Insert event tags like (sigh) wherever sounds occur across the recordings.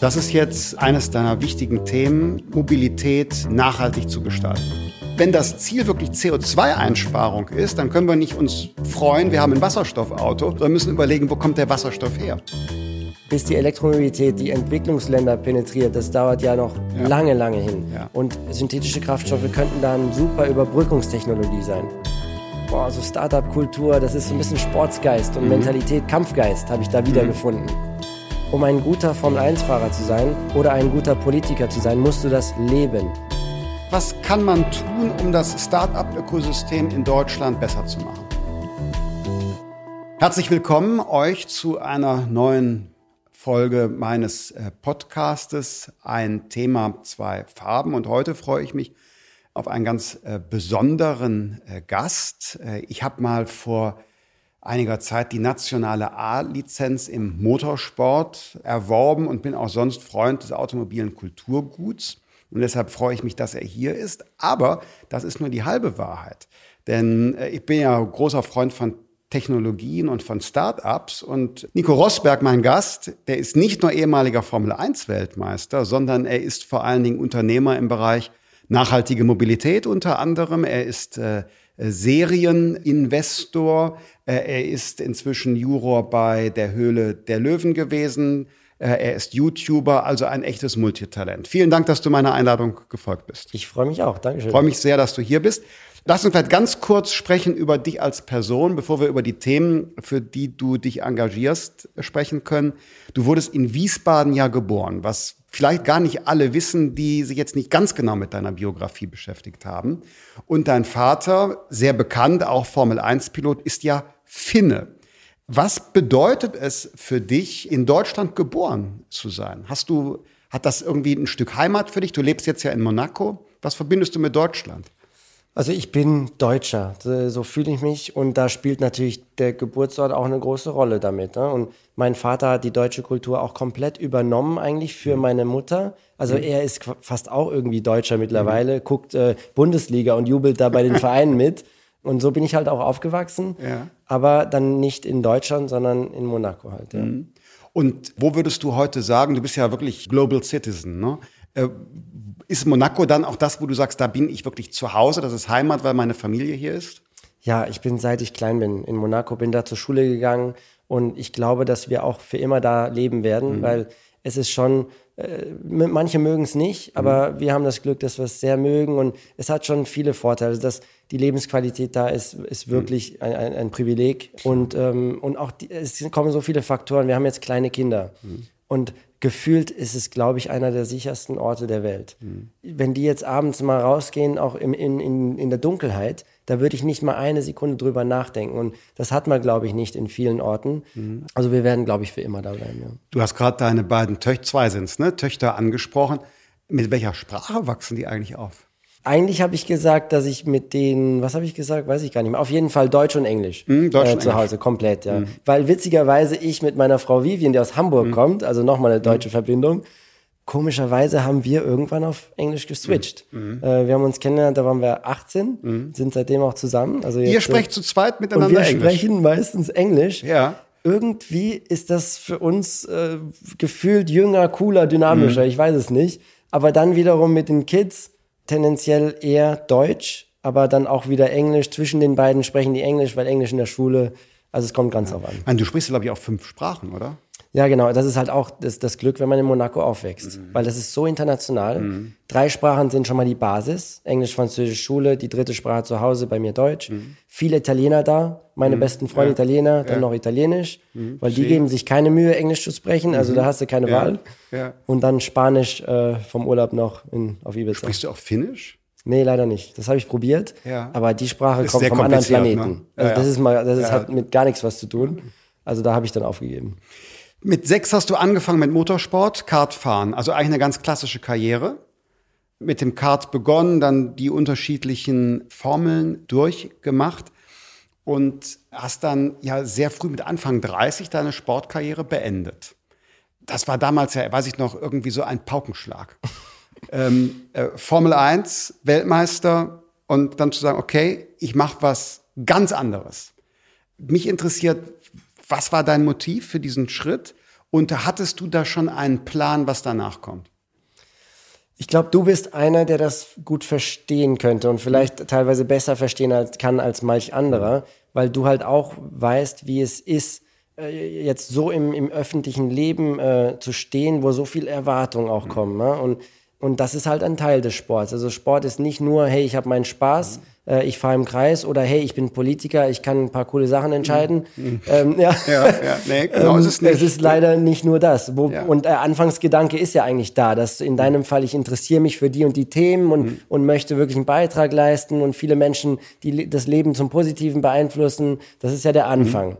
Das ist jetzt eines deiner wichtigen Themen, Mobilität nachhaltig zu gestalten. Wenn das Ziel wirklich CO2-Einsparung ist, dann können wir nicht uns freuen, wir haben ein Wasserstoffauto, sondern müssen überlegen, wo kommt der Wasserstoff her? Bis die Elektromobilität die Entwicklungsländer penetriert, das dauert ja noch ja. lange, lange hin. Ja. Und synthetische Kraftstoffe könnten da eine super Überbrückungstechnologie sein. Boah, so Startup-Kultur, das ist so ein bisschen Sportsgeist und mhm. Mentalität, Kampfgeist habe ich da wiedergefunden. Mhm. Um ein guter Formel-1-Fahrer zu sein oder ein guter Politiker zu sein, musst du das leben. Was kann man tun, um das Start-up-Ökosystem in Deutschland besser zu machen? Herzlich willkommen euch zu einer neuen Folge meines äh, Podcastes. Ein Thema, zwei Farben. Und heute freue ich mich auf einen ganz äh, besonderen äh, Gast. Ich habe mal vor einiger Zeit die nationale A-Lizenz im Motorsport erworben und bin auch sonst Freund des automobilen Kulturguts. Und deshalb freue ich mich, dass er hier ist. Aber das ist nur die halbe Wahrheit. Denn äh, ich bin ja großer Freund von Technologien und von Start-ups. Und Nico Rosberg, mein Gast, der ist nicht nur ehemaliger Formel-1-Weltmeister, sondern er ist vor allen Dingen Unternehmer im Bereich nachhaltige Mobilität unter anderem. Er ist äh, Serieninvestor. Äh, er ist inzwischen Juror bei der Höhle der Löwen gewesen. Äh, er ist YouTuber, also ein echtes Multitalent. Vielen Dank, dass du meiner Einladung gefolgt bist. Ich freue mich auch. Dankeschön. Ich freue mich sehr, dass du hier bist. Lass uns vielleicht ganz kurz sprechen über dich als Person, bevor wir über die Themen, für die du dich engagierst, sprechen können. Du wurdest in Wiesbaden ja geboren, was vielleicht gar nicht alle wissen, die sich jetzt nicht ganz genau mit deiner Biografie beschäftigt haben. Und dein Vater, sehr bekannt, auch Formel-1-Pilot, ist ja Finne. Was bedeutet es für dich, in Deutschland geboren zu sein? Hast du, hat das irgendwie ein Stück Heimat für dich? Du lebst jetzt ja in Monaco. Was verbindest du mit Deutschland? Also ich bin Deutscher, so fühle ich mich und da spielt natürlich der Geburtsort auch eine große Rolle damit. Ne? Und mein Vater hat die deutsche Kultur auch komplett übernommen eigentlich für mhm. meine Mutter. Also mhm. er ist fast auch irgendwie Deutscher mittlerweile, mhm. guckt äh, Bundesliga und jubelt da bei den (laughs) Vereinen mit. Und so bin ich halt auch aufgewachsen, ja. aber dann nicht in Deutschland, sondern in Monaco halt. Ja. Mhm. Und wo würdest du heute sagen, du bist ja wirklich Global Citizen, ne? Äh, ist Monaco dann auch das, wo du sagst, da bin ich wirklich zu Hause, das ist Heimat, weil meine Familie hier ist? Ja, ich bin seit ich klein bin in Monaco, bin da zur Schule gegangen und ich glaube, dass wir auch für immer da leben werden, mhm. weil es ist schon, äh, manche mögen es nicht, aber mhm. wir haben das Glück, dass wir es sehr mögen und es hat schon viele Vorteile. Also dass die Lebensqualität da ist, ist mhm. wirklich mhm. ein, ein, ein, Privileg und, ähm, und auch die, es kommen so viele Faktoren. Wir haben jetzt kleine Kinder mhm. und gefühlt ist es, glaube ich, einer der sichersten Orte der Welt. Mhm. Wenn die jetzt abends mal rausgehen, auch im, in, in, in der Dunkelheit, da würde ich nicht mal eine Sekunde drüber nachdenken. Und das hat man, glaube ich, nicht in vielen Orten. Mhm. Also wir werden, glaube ich, für immer da bleiben. Ja. Du hast gerade deine beiden Töchter, zwei sind ne, Töchter angesprochen. Mit welcher Sprache wachsen die eigentlich auf? Eigentlich habe ich gesagt, dass ich mit denen, was habe ich gesagt, weiß ich gar nicht mehr. Auf jeden Fall Deutsch und Englisch mm, Deutsch äh, zu Hause, komplett, ja. Mm. Weil witzigerweise ich mit meiner Frau Vivian, die aus Hamburg mm. kommt, also nochmal eine deutsche Verbindung, komischerweise haben wir irgendwann auf Englisch geswitcht. Äh, wir haben uns kennengelernt, da waren wir 18, sind seitdem auch zusammen. Also Ihr sprecht zu zweit miteinander und wir Englisch? sprechen meistens Englisch. Ja. Irgendwie ist das für uns äh, gefühlt jünger, cooler, dynamischer, ich weiß es nicht. Aber dann wiederum mit den Kids tendenziell eher Deutsch, aber dann auch wieder Englisch. Zwischen den beiden sprechen die Englisch, weil Englisch in der Schule, also es kommt ganz ja. auf an. Meine, du sprichst, glaube ich, auch fünf Sprachen, oder? Ja, genau. Das ist halt auch das, das Glück, wenn man in Monaco aufwächst, mhm. weil das ist so international. Mhm. Drei Sprachen sind schon mal die Basis. Englisch, Französisch, Schule, die dritte Sprache zu Hause, bei mir Deutsch. Mhm. Viele Italiener da, meine mhm. besten Freunde ja. Italiener, dann ja. noch Italienisch, mhm. weil die geben sich keine Mühe, Englisch zu sprechen. Also da mhm. hast du keine ja. Wahl. Und dann Spanisch äh, vom Urlaub noch in, auf Ibiza. Sprichst du auch Finnisch? Nee, leider nicht. Das habe ich probiert. Aber die Sprache kommt vom anderen Planeten. Ne? Also das ist mal, das ist, hat mit gar nichts was zu tun. Also da habe ich dann aufgegeben. Mit sechs hast du angefangen mit Motorsport, Kartfahren. Also eigentlich eine ganz klassische Karriere. Mit dem Kart begonnen, dann die unterschiedlichen Formeln durchgemacht und hast dann ja sehr früh mit Anfang 30 deine Sportkarriere beendet. Das war damals ja, weiß ich noch, irgendwie so ein Paukenschlag (laughs) ähm, äh, Formel 1, Weltmeister und dann zu sagen, okay, ich mache was ganz anderes. Mich interessiert, was war dein Motiv für diesen Schritt Und hattest du da schon einen Plan, was danach kommt? Ich glaube, du bist einer, der das gut verstehen könnte und vielleicht teilweise besser verstehen als, kann als manch anderer, weil du halt auch weißt, wie es ist, äh, jetzt so im, im öffentlichen Leben äh, zu stehen, wo so viel Erwartungen auch kommen. Ne? Und und das ist halt ein Teil des Sports. Also Sport ist nicht nur, hey, ich habe meinen Spaß, äh, ich fahre im Kreis oder hey, ich bin Politiker, ich kann ein paar coole Sachen entscheiden. Mhm. Ähm, ja. ja, ja, nee, genau ähm, ist es nicht. Es ist leider nicht nur das. Wo, ja. Und der Anfangsgedanke ist ja eigentlich da, dass in deinem Fall, ich interessiere mich für die und die Themen und, mhm. und möchte wirklich einen Beitrag leisten und viele Menschen, die das Leben zum Positiven beeinflussen. Das ist ja der Anfang.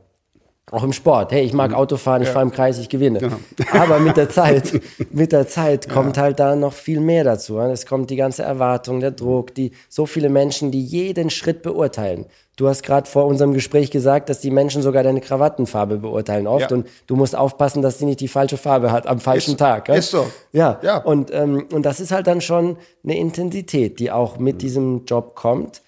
Auch im Sport. Hey, ich mag mhm. Autofahren, ich ja. fahre im Kreis, ich gewinne. Genau. (laughs) Aber mit der Zeit, (laughs) mit der Zeit kommt ja. halt da noch viel mehr dazu. Es kommt die ganze Erwartung, der Druck, die so viele Menschen, die jeden Schritt beurteilen. Du hast gerade vor unserem Gespräch gesagt, dass die Menschen sogar deine Krawattenfarbe beurteilen oft ja. und du musst aufpassen, dass sie nicht die falsche Farbe hat am falschen ist, Tag. Ja? Ist so. Ja. ja. Und, ähm, und das ist halt dann schon eine Intensität, die auch mit mhm. diesem Job kommt.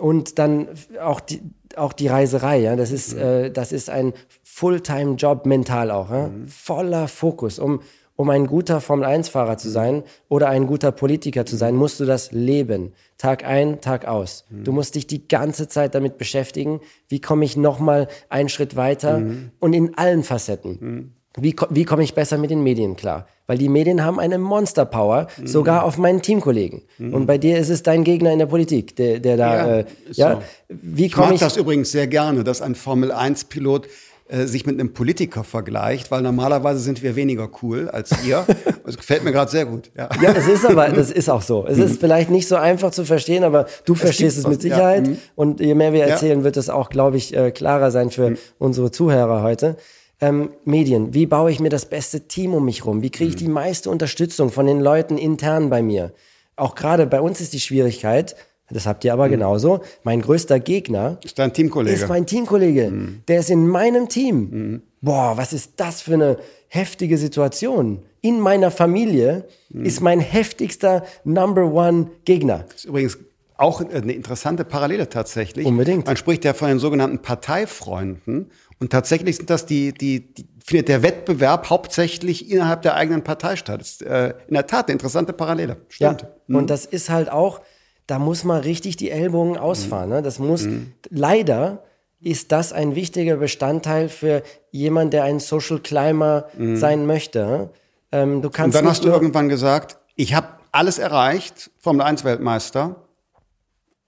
Und dann auch die, auch die Reiserei, ja, das ist, mhm. äh, das ist ein Fulltime-Job mental auch, ja? Mhm. voller Fokus. Um, um ein guter Formel-1-Fahrer zu sein oder ein guter Politiker zu sein, musst du das leben. Tag ein, Tag aus. Mhm. Du musst dich die ganze Zeit damit beschäftigen, wie komme ich nochmal einen Schritt weiter mhm. und in allen Facetten. Mhm. Wie, wie komme ich besser mit den Medien klar? Weil die Medien haben eine Monster-Power, mhm. sogar auf meinen Teamkollegen. Mhm. Und bei dir ist es dein Gegner in der Politik, der, der da, ja, äh, ja. So. Wie ich mag ich das übrigens sehr gerne, dass ein Formel-1-Pilot äh, sich mit einem Politiker vergleicht, weil normalerweise sind wir weniger cool als ihr. (laughs) Das gefällt mir gerade sehr gut. Ja. ja, es ist aber, das ist auch so. Es ist mhm. vielleicht nicht so einfach zu verstehen, aber du es verstehst es mit Sicherheit. Ja. Mhm. Und je mehr wir erzählen, wird es auch, glaube ich, äh, klarer sein für mhm. unsere Zuhörer heute ähm, Medien. Wie baue ich mir das beste Team um mich rum? Wie kriege ich die meiste Unterstützung von den Leuten intern bei mir? Auch gerade bei uns ist die Schwierigkeit, das habt ihr aber mhm. genauso. Mein größter Gegner ist dein Teamkollege. Ist mein Teamkollege. Mhm. Der ist in meinem Team. Mhm. Boah, was ist das für eine heftige Situation? In meiner Familie mhm. ist mein heftigster Number One Gegner. Das ist übrigens auch eine interessante Parallele tatsächlich. Unbedingt. Man spricht ja von den sogenannten Parteifreunden. Und tatsächlich sind das die, die, die findet der Wettbewerb hauptsächlich innerhalb der eigenen Partei statt. Das ist äh, in der Tat eine interessante Parallele. Stimmt. Ja, mhm. Und das ist halt auch, da muss man richtig die Ellbogen ausfahren. Ne? Das muss, mhm. leider ist das ein wichtiger Bestandteil für jemanden, der ein Social Climber mhm. sein möchte. Ähm, du kannst Und dann hast du irgendwann gesagt, ich habe alles erreicht, Formel 1 Weltmeister,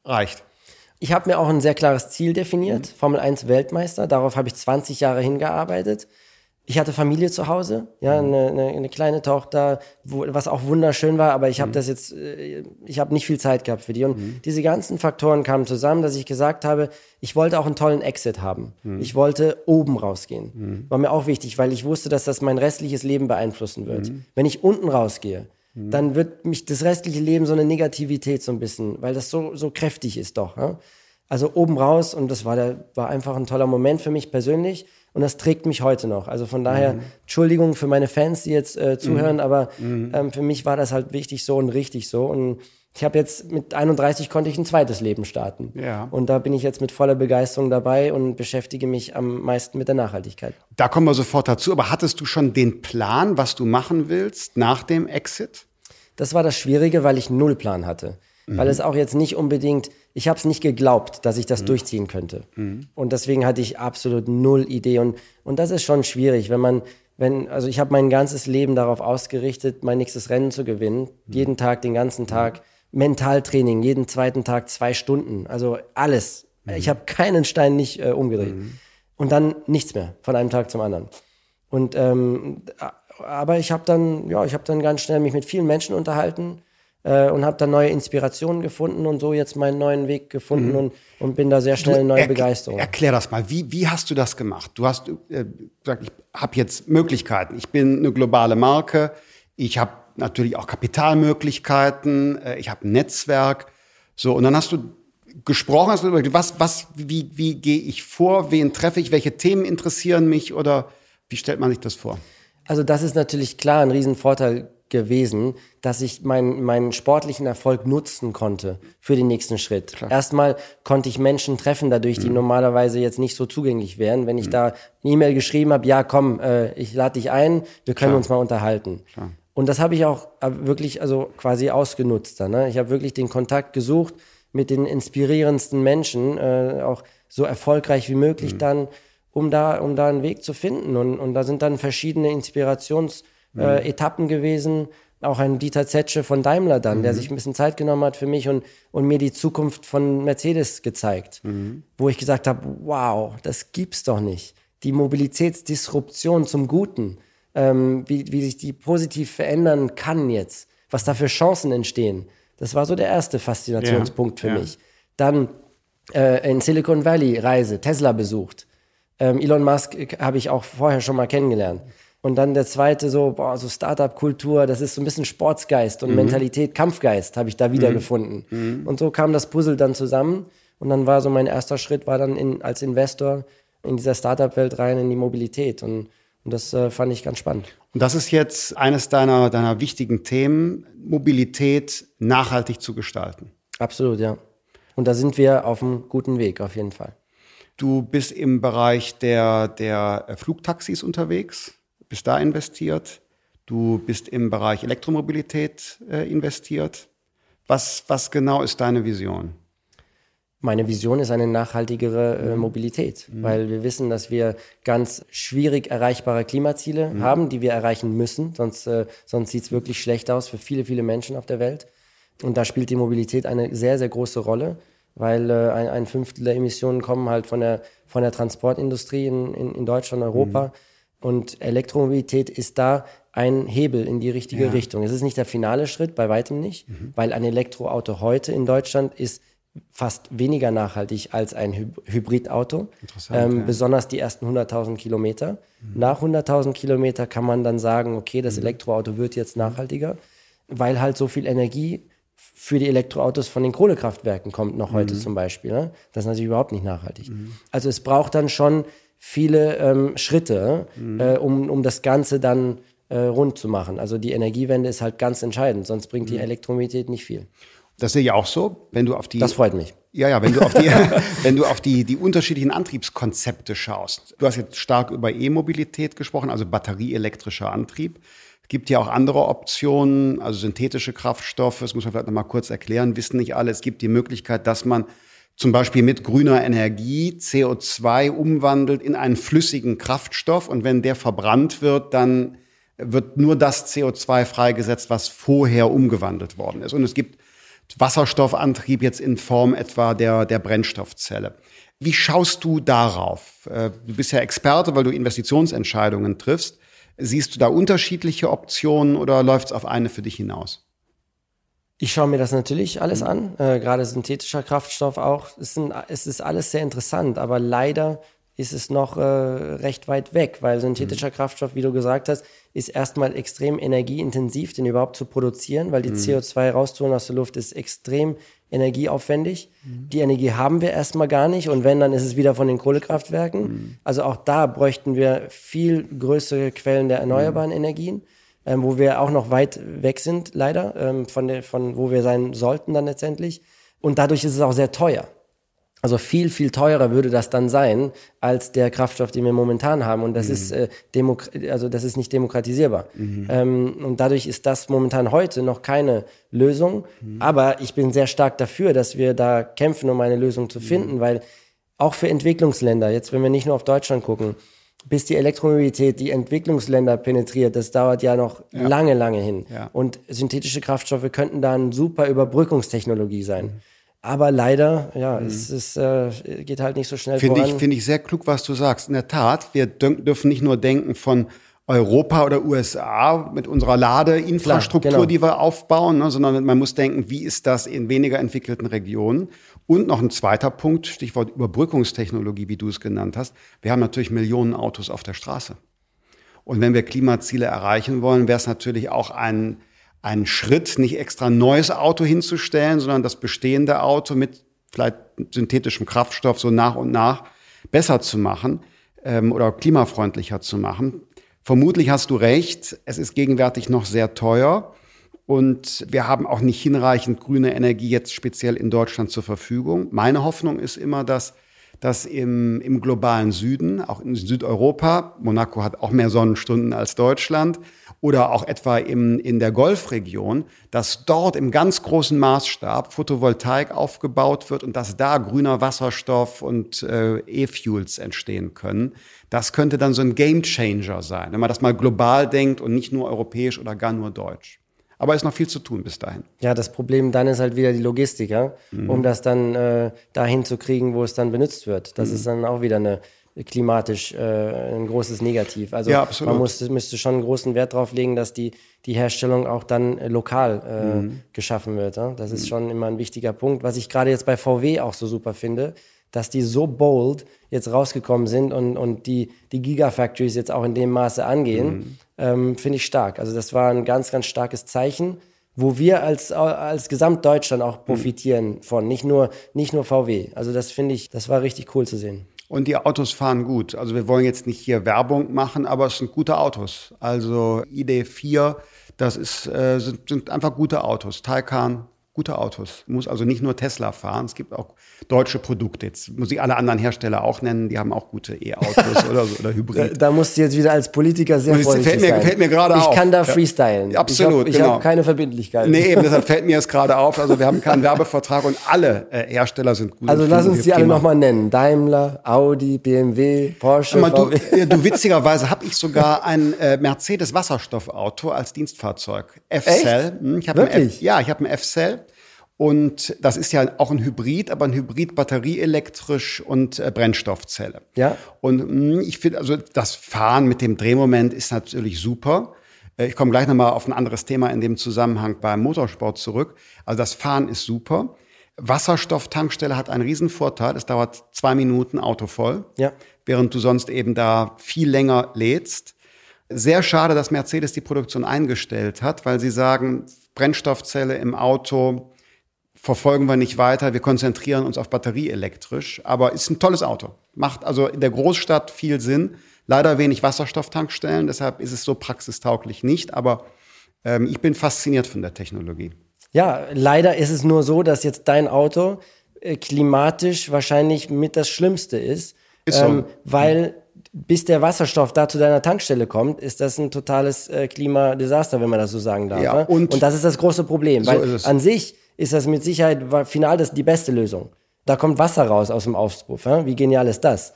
reicht. Ich habe mir auch ein sehr klares Ziel definiert, mhm. Formel 1 Weltmeister. Darauf habe ich 20 Jahre hingearbeitet. Ich hatte Familie zu Hause, ja, mhm. eine, eine, eine kleine Tochter, wo, was auch wunderschön war, aber ich habe mhm. das jetzt, äh, ich habe nicht viel Zeit gehabt für die. Und mhm. diese ganzen Faktoren kamen zusammen, dass ich gesagt habe, ich wollte auch einen tollen Exit haben. Mhm. Ich wollte oben rausgehen. Mhm. War mir auch wichtig, weil ich wusste, dass das mein restliches Leben beeinflussen wird. Wenn ich unten rausgehe, Mhm. dann wird mich das restliche Leben so eine Negativität so ein bisschen, weil das so, so kräftig ist doch. Ja? Also oben raus und das war, der, war einfach ein toller Moment für mich persönlich und das trägt mich heute noch. Also von daher, mhm. Entschuldigung für meine Fans, die jetzt äh, zuhören, mhm. aber mhm. ähm, für mich war das halt wichtig so und richtig so und ich habe jetzt mit 31 konnte ich ein zweites Leben starten. Ja. Und da bin ich jetzt mit voller Begeisterung dabei und beschäftige mich am meisten mit der Nachhaltigkeit. Da kommen wir sofort dazu. Aber hattest du schon den Plan, was du machen willst nach dem Exit? Das war das Schwierige, weil ich null Plan hatte. Mhm. Weil es auch jetzt nicht unbedingt, ich habe es nicht geglaubt, dass ich das mhm. durchziehen könnte. Mhm. Und deswegen hatte ich absolut null Idee. Und, und das ist schon schwierig, wenn man, wenn, also ich habe mein ganzes Leben darauf ausgerichtet, mein nächstes Rennen zu gewinnen. Mhm. Jeden Tag, den ganzen Tag. Mentaltraining, jeden zweiten Tag zwei Stunden. Also alles. Mhm. Ich habe keinen Stein nicht äh, umgedreht. Mhm. Und dann nichts mehr, von einem Tag zum anderen. Und ähm, aber ich habe dann, ja, ich habe dann ganz schnell mich mit vielen Menschen unterhalten äh, und habe dann neue Inspirationen gefunden und so jetzt meinen neuen Weg gefunden mhm. und, und bin da sehr schnell in neue er Begeisterung. Erklär das mal, wie, wie hast du das gemacht? Du hast äh, gesagt, ich habe jetzt Möglichkeiten. Ich bin eine globale Marke. Ich habe natürlich auch Kapitalmöglichkeiten. Äh, ich habe ein Netzwerk. So, und dann hast du gesprochen, hast du über was, was, wie, wie gehe ich vor? Wen treffe ich? Welche Themen interessieren mich? Oder wie stellt man sich das vor? Also das ist natürlich klar ein Riesenvorteil gewesen, dass ich meinen meinen sportlichen Erfolg nutzen konnte für den nächsten Schritt. Klar. Erstmal konnte ich Menschen treffen dadurch, die mhm. normalerweise jetzt nicht so zugänglich wären. Wenn ich mhm. da eine E-Mail geschrieben habe, ja komm, äh, ich lade dich ein, wir können Klar. uns mal unterhalten. Klar. Und das habe ich auch äh, wirklich also quasi ausgenutzt. Dann, ne? Ich habe wirklich den Kontakt gesucht mit den inspirierendsten Menschen, äh, auch so erfolgreich wie möglich mhm. dann, um da, um da einen Weg zu finden. Und, und da sind dann verschiedene Inspirationsetappen mhm. äh, gewesen. Auch ein Dieter Zetsche von Daimler dann, mhm. der sich ein bisschen Zeit genommen hat für mich und, und mir die Zukunft von Mercedes gezeigt. Mhm. Wo ich gesagt habe, wow, das gibt's doch nicht. Die Mobilitätsdisruption zum Guten, ähm, wie, wie sich die positiv verändern kann jetzt, was da für Chancen entstehen. Das war so der erste Faszinationspunkt ja, für ja. mich. Dann äh, in Silicon Valley Reise, Tesla besucht. Ähm, Elon Musk habe ich auch vorher schon mal kennengelernt. Und dann der zweite so, boah, so Startup-Kultur, das ist so ein bisschen Sportsgeist und mhm. Mentalität, Kampfgeist habe ich da wiedergefunden. Mhm. mhm. Und so kam das Puzzle dann zusammen. Und dann war so mein erster Schritt, war dann in, als Investor in dieser Startup-Welt rein, in die Mobilität. Und, und das äh, fand ich ganz spannend. Und das ist jetzt eines deiner, deiner wichtigen Themen, Mobilität nachhaltig zu gestalten. Absolut, ja. Und da sind wir auf einem guten Weg, auf jeden Fall. Du bist im Bereich der, der äh, Flugtaxis unterwegs, bist da investiert. Du bist im Bereich Elektromobilität äh, investiert. Was, was genau ist deine Vision? Meine Vision ist eine nachhaltigere äh, mhm. Mobilität, mhm. weil wir wissen, dass wir ganz schwierig erreichbare Klimaziele mhm. haben, die wir erreichen müssen, sonst, äh, sonst sieht es wirklich schlecht aus für viele, viele Menschen auf der Welt. Und da spielt die Mobilität eine sehr, sehr große Rolle, weil äh, ein, ein, Fünftel der Emissionen kommen halt von der, von der Transportindustrie in, in, in Deutschland, Europa. Mhm. Und Elektromobilität ist da ein Hebel in die richtige ja. Richtung. Es ist nicht der finale Schritt, bei weitem nicht, mhm. weil ein Elektroauto heute in Deutschland ist fast weniger nachhaltig als ein Hy Hybridauto. Ähm, ja. Besonders die ersten 100.000 Kilometer. Mhm. Nach 100.000 Kilometer kann man dann sagen, okay, das mhm. Elektroauto wird jetzt nachhaltiger, weil halt so viel Energie für die Elektroautos von den Kohlekraftwerken kommt noch heute mhm. zum Beispiel. Ne? Das ist natürlich überhaupt nicht nachhaltig. Mhm. Also es braucht dann schon viele ähm, Schritte, mhm. äh, um, um das Ganze dann äh, rund zu machen. Also die Energiewende ist halt ganz entscheidend, sonst bringt die mhm. Elektromobilität nicht viel. Das sehe ich auch so, wenn du auf die. Das freut mich. Ja, ja, wenn du auf die, (laughs) wenn du auf die, die unterschiedlichen Antriebskonzepte schaust. Du hast jetzt stark über E-Mobilität gesprochen, also batterieelektrischer Antrieb. Es gibt ja auch andere Optionen, also synthetische Kraftstoffe, das muss man vielleicht nochmal kurz erklären, wissen nicht alle. Es gibt die Möglichkeit, dass man zum Beispiel mit grüner Energie CO2 umwandelt in einen flüssigen Kraftstoff und wenn der verbrannt wird, dann wird nur das CO2 freigesetzt, was vorher umgewandelt worden ist. Und es gibt Wasserstoffantrieb jetzt in Form etwa der, der Brennstoffzelle. Wie schaust du darauf? Äh, du bist ja Experte, weil du Investitionsentscheidungen triffst. Siehst du da unterschiedliche Optionen oder läuft es auf eine für dich hinaus? Ich schaue mir das natürlich alles mhm. an, äh, gerade synthetischer Kraftstoff auch. Es, sind, es ist alles sehr interessant, aber leider ist es noch äh, recht weit weg, weil synthetischer mhm. Kraftstoff, wie du gesagt hast, ist erstmal extrem energieintensiv, den überhaupt zu produzieren, weil die mhm. CO2 rauszuholen aus der Luft ist extrem energieaufwendig. Mhm. Die Energie haben wir erstmal gar nicht und wenn, dann ist es wieder von den Kohlekraftwerken. Mhm. Also auch da bräuchten wir viel größere Quellen der erneuerbaren mhm. Energien, ähm, wo wir auch noch weit weg sind, leider, ähm, von, der, von wo wir sein sollten dann letztendlich. Und dadurch ist es auch sehr teuer. Also viel, viel teurer würde das dann sein als der Kraftstoff, den wir momentan haben. Und das mhm. ist äh, also das ist nicht demokratisierbar. Mhm. Ähm, und dadurch ist das momentan heute noch keine Lösung. Mhm. Aber ich bin sehr stark dafür, dass wir da kämpfen, um eine Lösung zu finden, mhm. weil auch für Entwicklungsländer, jetzt wenn wir nicht nur auf Deutschland gucken, bis die Elektromobilität die Entwicklungsländer penetriert, das dauert ja noch ja. lange, lange hin. Ja. Und synthetische Kraftstoffe könnten da eine super Überbrückungstechnologie sein. Aber leider, ja, mhm. es ist, äh, geht halt nicht so schnell Finde ich, finde ich sehr klug, was du sagst. In der Tat, wir dürfen nicht nur denken von Europa oder USA mit unserer Ladeinfrastruktur, Klar, genau. die wir aufbauen, ne, sondern man muss denken, wie ist das in weniger entwickelten Regionen? Und noch ein zweiter Punkt, Stichwort Überbrückungstechnologie, wie du es genannt hast. Wir haben natürlich Millionen Autos auf der Straße. Und wenn wir Klimaziele erreichen wollen, wäre es natürlich auch ein einen Schritt, nicht extra ein neues Auto hinzustellen, sondern das bestehende Auto mit vielleicht synthetischem Kraftstoff so nach und nach besser zu machen ähm, oder klimafreundlicher zu machen. Vermutlich hast du recht, es ist gegenwärtig noch sehr teuer. Und wir haben auch nicht hinreichend grüne Energie jetzt speziell in Deutschland zur Verfügung. Meine Hoffnung ist immer, dass dass im, im globalen Süden, auch in Südeuropa, Monaco hat auch mehr Sonnenstunden als Deutschland, oder auch etwa im, in der Golfregion, dass dort im ganz großen Maßstab Photovoltaik aufgebaut wird und dass da grüner Wasserstoff und äh, E-Fuels entstehen können. Das könnte dann so ein Game Changer sein, wenn man das mal global denkt und nicht nur europäisch oder gar nur deutsch. Aber es ist noch viel zu tun bis dahin. Ja, das Problem dann ist halt wieder die Logistik, ja? Mhm. um das dann äh, dahin zu kriegen, wo es dann benutzt wird. Das mhm. ist dann auch wieder eine klimatisch äh, ein großes Negativ. Also ja, man muss, müsste schon einen großen Wert darauf legen, dass die, die Herstellung auch dann äh, lokal äh, mhm. geschaffen wird. Ja? Das ist mhm. schon immer ein wichtiger Punkt. Was ich gerade jetzt bei VW auch so super finde, dass die so bold jetzt rausgekommen sind und, und die, die Gigafactories jetzt auch in dem Maße angehen, mhm. Ähm, finde ich stark. Also das war ein ganz, ganz starkes Zeichen, wo wir als, als Gesamtdeutschland auch profitieren mhm. von, nicht nur, nicht nur VW. Also das finde ich, das war richtig cool zu sehen. Und die Autos fahren gut. Also wir wollen jetzt nicht hier Werbung machen, aber es sind gute Autos. Also ID4, das ist, äh, sind, sind einfach gute Autos. Taycan, gute Autos. Muss also nicht nur Tesla fahren, es gibt auch deutsche Produkte. Jetzt muss ich alle anderen Hersteller auch nennen, die haben auch gute E-Autos (laughs) oder, so, oder Hybrid. Da, da musst du jetzt wieder als Politiker sehr freundlich fällt mir, sein. Fällt mir gerade auf. Ich kann da freestylen. Ja, absolut, Ich habe genau. hab keine Verbindlichkeit. Nee, eben, deshalb (laughs) fällt mir jetzt gerade auf. Also wir haben keinen Werbevertrag und alle äh, Hersteller sind gut. Also lass uns die alle nochmal nennen. Daimler, Audi, BMW, Porsche, Mal, du, äh, du, (laughs) witzigerweise habe ich sogar ein äh, Mercedes Wasserstoffauto als Dienstfahrzeug. F-Cell. Hm, ich Wirklich? F, ja, ich habe ein F-Cell. Und das ist ja auch ein Hybrid, aber ein Hybrid batterieelektrisch und äh, Brennstoffzelle. Ja. Und mh, hm, ich finde, also das Fahren mit dem Drehmoment ist natürlich super. Äh, ich komme gleich nochmal auf ein anderes Thema in dem Zusammenhang beim Motorsport zurück. Also das Fahren ist super. Wasserstofftankstelle hat einen riesen Vorteil. Es dauert zwei Minuten Auto voll. Ja. Während du sonst eben da viel länger lädst. Sehr schade, dass Mercedes die Produktion eingestellt hat, weil sie sagen, Brennstoffzelle im Auto, verfolgen wir nicht weiter. Wir konzentrieren uns auf batterieelektrisch. Aber ist ein tolles Auto. Macht also in der Großstadt viel Sinn. Leider wenig Wasserstofftankstellen. Deshalb ist es so praxistauglich nicht. Aber ähm, ich bin fasziniert von der Technologie. Ja, leider ist es nur so, dass jetzt dein Auto äh, klimatisch wahrscheinlich mit das Schlimmste ist. Ist so. Ähm, weil bis der Wasserstoff da zu deiner Tankstelle kommt, ist das ein totales äh, Klimadesaster, wenn man das so sagen darf. Ja, ne? und, und, das ist das große Problem. So weil an sich ist das mit Sicherheit final das die beste Lösung. Da kommt Wasser raus aus dem Auspuff. Wie genial ist das?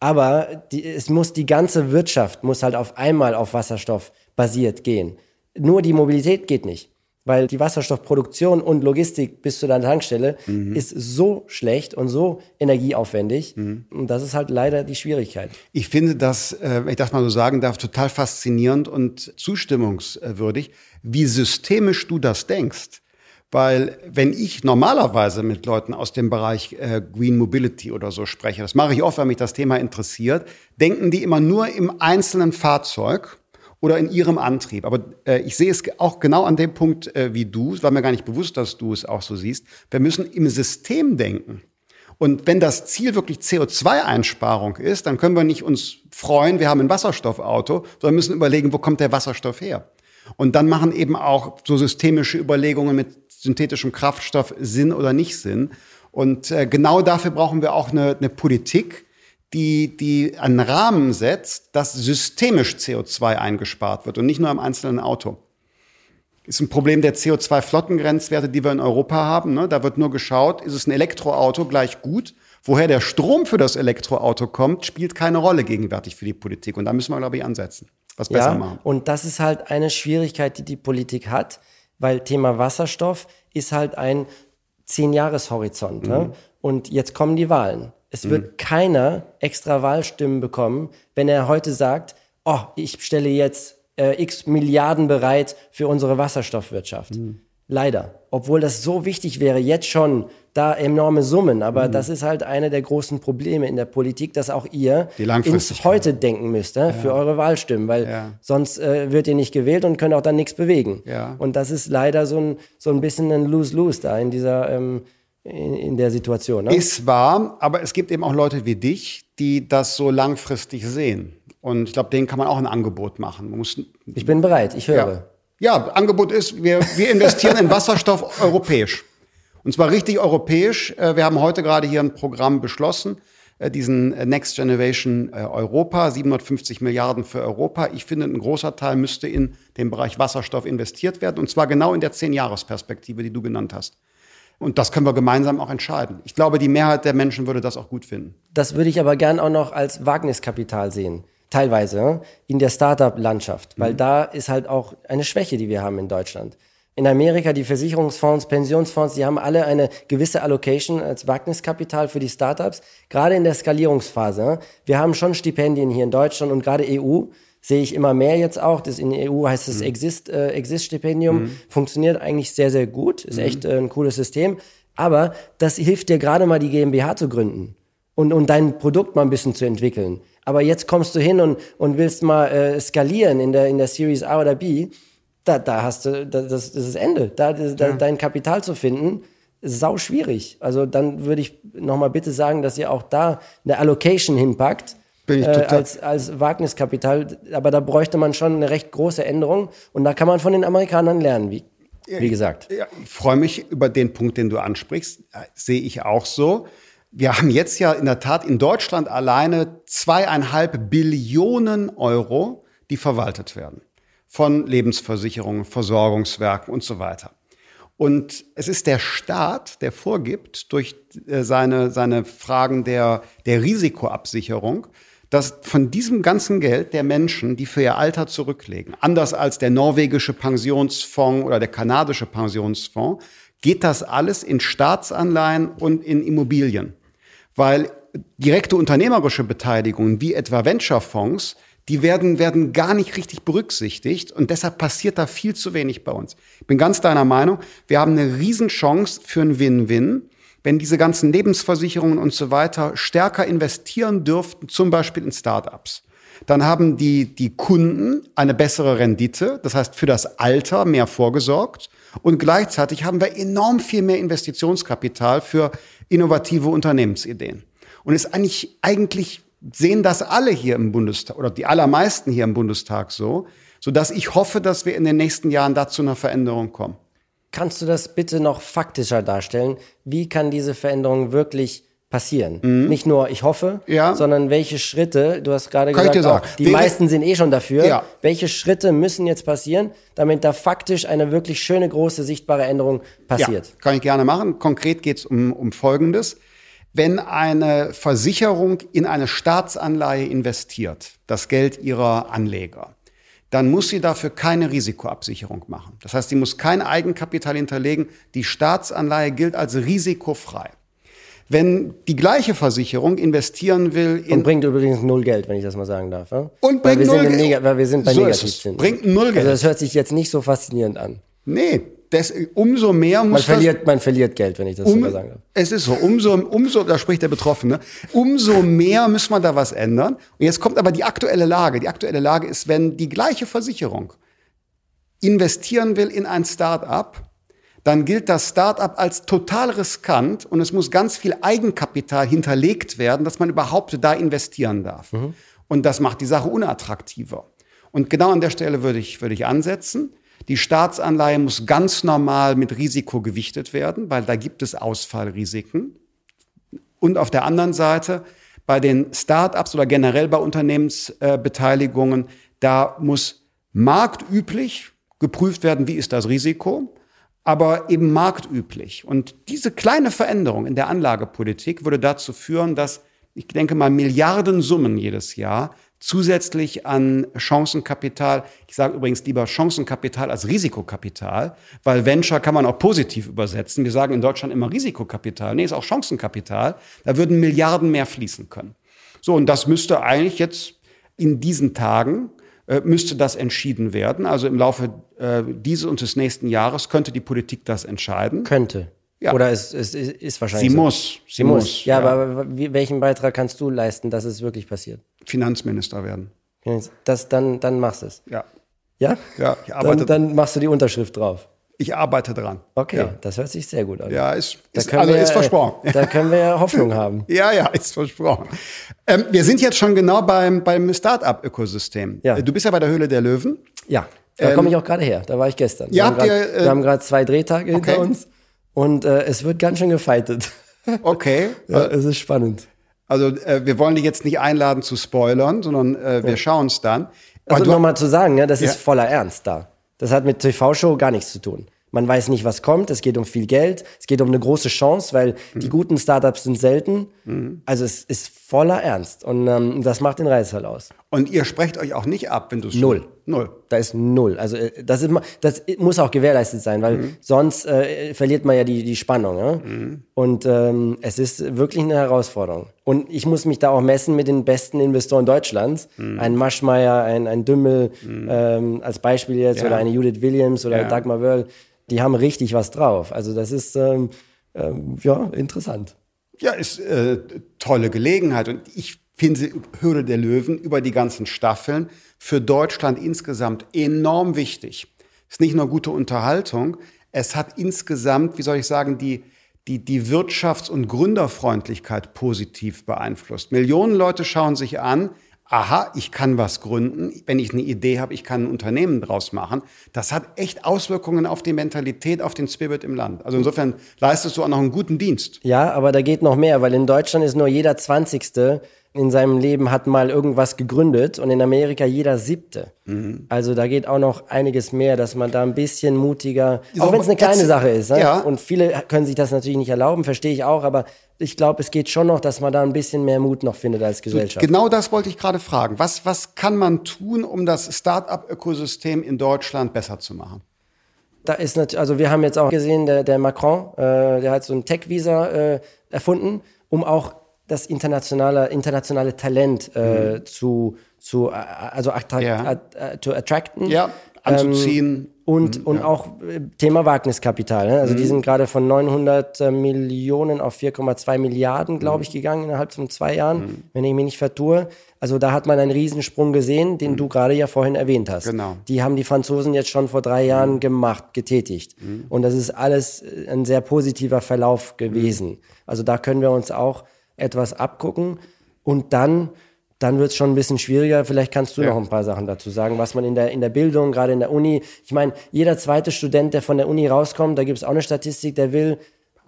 Aber die, es muss die ganze Wirtschaft muss halt auf einmal auf Wasserstoff basiert gehen. Nur die Mobilität geht nicht, weil die Wasserstoffproduktion und Logistik bis zu deiner Tankstelle mhm. ist so schlecht und so energieaufwendig. Mhm. Und das ist halt leider die Schwierigkeit. Ich finde das, äh, wenn ich das mal so sagen darf, total faszinierend und zustimmungswürdig, wie systemisch du das denkst. Weil wenn ich normalerweise mit Leuten aus dem Bereich äh, Green Mobility oder so spreche, das mache ich oft, wenn mich das Thema interessiert, denken die immer nur im einzelnen Fahrzeug oder in ihrem Antrieb. Aber äh, ich sehe es auch genau an dem Punkt äh, wie du, es war mir gar nicht bewusst, dass du es auch so siehst. Wir müssen im System denken. Und wenn das Ziel wirklich CO2-Einsparung ist, dann können wir nicht uns freuen, wir haben ein Wasserstoffauto, sondern müssen überlegen, wo kommt der Wasserstoff her? Und dann machen eben auch so systemische Überlegungen mit synthetischem Kraftstoff Sinn oder nicht Sinn. Und äh, genau dafür brauchen wir auch eine, eine Politik, die, die einen Rahmen setzt, dass systemisch CO2 eingespart wird und nicht nur im einzelnen Auto. Ist ein Problem der CO2-Flottengrenzwerte, die wir in Europa haben. Ne? Da wird nur geschaut, ist es ein Elektroauto gleich gut? Woher der Strom für das Elektroauto kommt, spielt keine Rolle gegenwärtig für die Politik. Und da müssen wir, glaube ich, ansetzen. Was besser ja, machen. Und das ist halt eine Schwierigkeit, die die Politik hat weil Thema Wasserstoff ist halt ein Zehn-Jahres-Horizont. Ne? Mhm. Ne? Und jetzt kommen die Wahlen. Es mhm. wird keiner extra Wahlstimmen bekommen, wenn er heute sagt, oh, ich stelle jetzt äh, x Milliarden bereit für unsere Wasserstoffwirtschaft. Mhm. Leider. Obwohl das so wichtig wäre, jetzt schon da enorme Summen. Aber mhm. das ist halt eine der großen Probleme in der Politik, dass auch ihr ins Heute denken müsst ne, ja. für eure Wahlstimmen, weil ja. sonst äh, wird ihr nicht gewählt und könnt auch dann nichts bewegen. Ja. Und das ist leider so ein, so ein bisschen ein Lose-Lose da in dieser ähm, in, in, der Situation. Ne? Ist wahr, aber es gibt eben auch Leute wie dich, die das so langfristig sehen. Und ich glaube, denen kann man auch ein Angebot machen. Muss, ich bin bereit, ich höre. Ja, ja Angebot ist, wir, wir investieren in (laughs) Wasserstoff europäisch. Und zwar richtig europäisch. Äh, wir haben heute gerade hier ein Programm beschlossen, äh, diesen äh, Next Generation Europa, 750 Milliarden für Europa. Ich finde, ein großer Teil müsste in den Bereich Wasserstoff investiert werden. Und zwar genau in der Zehn-Jahres-Perspektive, die du genannt hast. Und das können wir gemeinsam auch entscheiden. Ich glaube, die Mehrheit der Menschen würde das auch gut finden. Das würde ich aber gern auch noch als Wagniskapital sehen. Teilweise in der Startup-Landschaft, weil mhm. da ist halt auch eine Schwäche, die wir haben in Deutschland. In Amerika, die Versicherungsfonds, Pensionsfonds, die haben alle eine gewisse Allocation als Wagniskapital für die Startups, gerade in der Skalierungsphase. Wir haben schon Stipendien hier in Deutschland und gerade EU sehe ich immer mehr jetzt auch. Das in der EU heißt das mhm. Exist, äh, Exist-Stipendium. Mhm. Funktioniert eigentlich sehr, sehr gut. Ist mhm. echt äh, ein cooles System. Aber das hilft dir gerade mal, die GmbH zu gründen und, und dein Produkt mal ein bisschen zu entwickeln. Aber jetzt kommst du hin und, und willst mal äh, skalieren in der, in der Series A oder B. Da, da hast du, da, das, das ist Ende. Da, da ja. dein Kapital zu finden, ist sau schwierig. Also dann würde ich nochmal bitte sagen, dass ihr auch da eine Allocation hinpackt bin ich äh, total als, als Wagniskapital. Aber da bräuchte man schon eine recht große Änderung. Und da kann man von den Amerikanern lernen, wie, wie gesagt. Ja, ich freue mich über den Punkt, den du ansprichst. Sehe ich auch so. Wir haben jetzt ja in der Tat in Deutschland alleine zweieinhalb Billionen Euro, die verwaltet werden. Von Lebensversicherungen, Versorgungswerken und so weiter. Und es ist der Staat, der vorgibt durch äh, seine, seine Fragen der, der Risikoabsicherung, dass von diesem ganzen Geld der Menschen, die für ihr Alter zurücklegen, anders als der norwegische Pensionsfonds oder der kanadische Pensionsfonds, geht das alles in Staatsanleihen und in Immobilien. Weil direkte unternehmerische Beteiligungen wie etwa Venture-Fonds, die werden, werden gar nicht richtig berücksichtigt und deshalb passiert da viel zu wenig bei uns. Ich bin ganz deiner Meinung, wir haben eine Riesenchance für ein Win-Win wenn diese ganzen Lebensversicherungen und so weiter stärker investieren dürften, zum Beispiel in Startups. Dann haben die, die Kunden eine bessere Rendite, das heißt für das Alter mehr vorgesorgt. Und gleichzeitig haben wir enorm viel mehr Investitionskapital für innovative Unternehmensideen. Und ist eigentlich, eigentlich sehen das alle hier im Bundestag oder die allermeisten hier im Bundestag so, so dass ich hoffe, dass wir in den nächsten Jahren dazu einer Veränderung kommen. Kannst du das bitte noch faktischer darstellen? Wie kann diese Veränderung wirklich passieren? Mhm. Nicht nur ich hoffe, ja. sondern welche Schritte, du hast gerade gesagt, auch, die Wäre meisten sind eh schon dafür. Ja. Welche Schritte müssen jetzt passieren, damit da faktisch eine wirklich schöne, große, sichtbare Änderung passiert? Ja, kann ich gerne machen. Konkret geht es um, um Folgendes. Wenn eine Versicherung in eine Staatsanleihe investiert, das Geld ihrer Anleger, dann muss sie dafür keine Risikoabsicherung machen. Das heißt, sie muss kein Eigenkapital hinterlegen. Die Staatsanleihe gilt als risikofrei. Wenn die gleiche Versicherung investieren will in. Und bringt übrigens null Geld, wenn ich das mal sagen darf. Ja? Und bringt null Geld. Weil wir sind bei so Negativzinsen. Bringt null Geld. Also das hört sich jetzt nicht so faszinierend an. Nee, das, umso mehr muss man verliert, das, man verliert Geld, wenn ich das um, so sagen darf. Es ist so, umso, umso, da spricht der Betroffene, umso mehr muss man da was ändern. Und jetzt kommt aber die aktuelle Lage. Die aktuelle Lage ist, wenn die gleiche Versicherung investieren will in ein Start-up, dann gilt das Start-up als total riskant und es muss ganz viel Eigenkapital hinterlegt werden, dass man überhaupt da investieren darf. Mhm. Und das macht die Sache unattraktiver. Und genau an der Stelle würde ich, würde ich ansetzen. Die Staatsanleihe muss ganz normal mit Risiko gewichtet werden, weil da gibt es Ausfallrisiken. Und auf der anderen Seite, bei den Start-ups oder generell bei Unternehmensbeteiligungen, äh, da muss marktüblich geprüft werden, wie ist das Risiko, aber eben marktüblich. Und diese kleine Veränderung in der Anlagepolitik würde dazu führen, dass ich denke mal Milliardensummen jedes Jahr zusätzlich an Chancenkapital. Ich sage übrigens lieber Chancenkapital als Risikokapital, weil Venture kann man auch positiv übersetzen. Wir sagen in Deutschland immer Risikokapital. Nee, ist auch Chancenkapital. Da würden Milliarden mehr fließen können. So, und das müsste eigentlich jetzt in diesen Tagen äh, müsste das entschieden werden. Also im Laufe äh, dieses und des nächsten Jahres könnte die Politik das entscheiden. Könnte. Ja. Oder es, es, es ist wahrscheinlich. Sie so. muss. Sie, muss. muss. Ja, ja, aber welchen Beitrag kannst du leisten, dass es wirklich passiert? Finanzminister werden. Das, dann, dann machst du es. Ja. Ja? Ja, ich arbeite. Dann, dann machst du die Unterschrift drauf. Ich arbeite dran. Okay, ja. das hört sich sehr gut an. Ja, ist, ist also wir, ist versprochen. (laughs) Da können wir ja Hoffnung haben. (laughs) ja, ja, ist versprochen. Ähm, wir sind jetzt schon genau beim, beim Start-up-Ökosystem. Ja. Du bist ja bei der Höhle der Löwen. Ja, da ähm, komme ich auch gerade her. Da war ich gestern. Ja, wir, haben grad, äh, wir haben gerade zwei Drehtage okay. hinter uns und äh, es wird ganz schön gefeitet. (laughs) Okay. ja, es ist spannend. Also äh, wir wollen dich jetzt nicht einladen zu spoilern, sondern äh, wir ja. schauen es dann. Also nochmal zu sagen, ja, das ja. ist voller Ernst da. Das hat mit TV-Show gar nichts zu tun. Man weiß nicht, was kommt. Es geht um viel Geld. Es geht um eine große Chance, weil mhm. die guten Startups sind selten. Mhm. Also es ist voller Ernst. Und ähm, das macht den Reiz halt aus. Und ihr sprecht euch auch nicht ab, wenn du Null. Null. Da ist null. Also äh, das, ist, das muss auch gewährleistet sein, weil mhm. sonst äh, verliert man ja die, die Spannung. Ja? Mhm. Und ähm, es ist wirklich eine Herausforderung. Und ich muss mich da auch messen mit den besten Investoren Deutschlands. Mhm. Ein Maschmeyer, ein, ein Dümmel mhm. ähm, als Beispiel jetzt ja. oder eine Judith Williams oder ja. Dagmar Wörl. Die haben richtig was drauf. Also das ist ähm, ähm, ja interessant. Ja, ist äh, tolle Gelegenheit. Und ich finde Höhle der Löwen über die ganzen Staffeln für Deutschland insgesamt enorm wichtig. Es ist nicht nur gute Unterhaltung, es hat insgesamt, wie soll ich sagen, die, die, die Wirtschafts- und Gründerfreundlichkeit positiv beeinflusst. Millionen Leute schauen sich an, aha, ich kann was gründen, wenn ich eine Idee habe, ich kann ein Unternehmen draus machen. Das hat echt Auswirkungen auf die Mentalität, auf den Spirit im Land. Also insofern leistest du auch noch einen guten Dienst. Ja, aber da geht noch mehr, weil in Deutschland ist nur jeder Zwanzigste in seinem Leben hat mal irgendwas gegründet und in Amerika jeder siebte. Mhm. Also da geht auch noch einiges mehr, dass man da ein bisschen mutiger, so, auch wenn es eine kleine Sache ist. Ne? Ja. Und viele können sich das natürlich nicht erlauben, verstehe ich auch, aber ich glaube, es geht schon noch, dass man da ein bisschen mehr Mut noch findet als Gesellschaft. Genau das wollte ich gerade fragen. Was, was kann man tun, um das Start-up-Ökosystem in Deutschland besser zu machen? Da ist natürlich, also wir haben jetzt auch gesehen, der, der Macron, äh, der hat so ein Tech-Visa äh, erfunden, um auch das internationale, internationale Talent äh, mhm. zu, zu, äh, also attra ja. Äh, zu attracten. Ja, anzuziehen. Ähm, und, mhm, und ja. auch äh, Thema Wagniskapital. Ne? Also mhm. die sind gerade von 900 äh, Millionen auf 4,2 Milliarden, glaube ich, mhm. gegangen innerhalb von zwei Jahren, mhm. wenn ich mich nicht vertue. Also da hat man einen Riesensprung gesehen, den mhm. du gerade ja vorhin erwähnt hast. Genau. Die haben die Franzosen jetzt schon vor drei Jahren mhm. gemacht, getätigt. Und das ist alles ein sehr positiver Verlauf gewesen. Also da können wir uns auch etwas abgucken und dann dann wird es schon ein bisschen schwieriger. Vielleicht kannst du ja. noch ein paar Sachen dazu sagen, was man in der, in der Bildung, gerade in der Uni, ich meine, jeder zweite Student, der von der Uni rauskommt, da gibt es auch eine Statistik, der will,